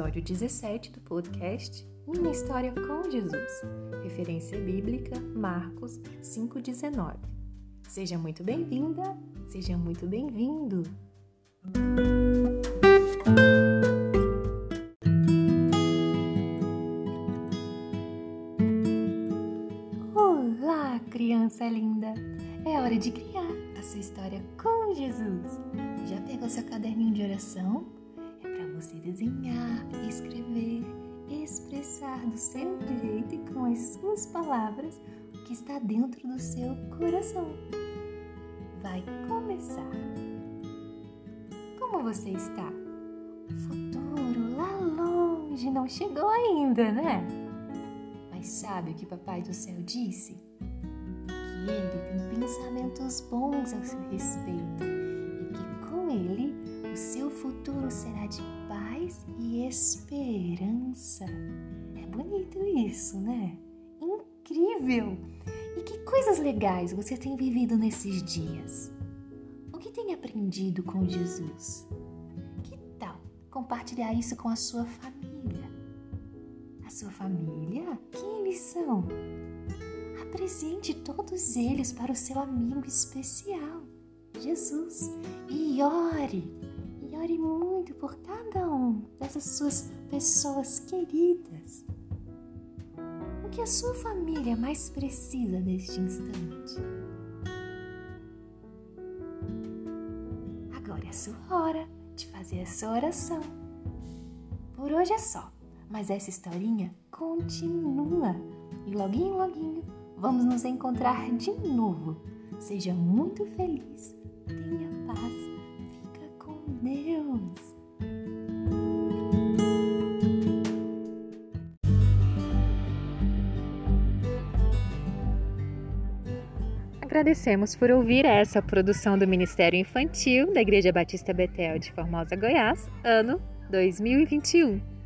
episódio 17 do podcast Uma História com Jesus, referência bíblica Marcos 5,19. Seja muito bem-vinda, seja muito bem-vindo! Olá, criança linda! É hora de criar a sua história com Jesus. Já pegou seu caderninho de oração? Você desenhar, escrever, expressar do seu jeito e com as suas palavras o que está dentro do seu coração. Vai começar. Como você está? O futuro lá longe não chegou ainda, né? Mas sabe o que Papai do Céu disse? Que ele tem pensamentos bons ao seu respeito e que com ele o seu futuro será de paz e esperança. É bonito isso, né? Incrível! E que coisas legais você tem vivido nesses dias? O que tem aprendido com Jesus? Que tal compartilhar isso com a sua família? A sua família? Quem eles são? Apresente todos eles para o seu amigo especial, Jesus, e ore ore muito por cada dessas suas pessoas queridas. O que a sua família mais precisa neste instante? Agora é a sua hora de fazer a sua oração. Por hoje é só, mas essa historinha continua e loguinho, loguinho vamos nos encontrar de novo. Seja muito feliz, tenha paz Deus. Agradecemos por ouvir essa produção do Ministério Infantil da Igreja Batista Betel de Formosa, Goiás, ano 2021.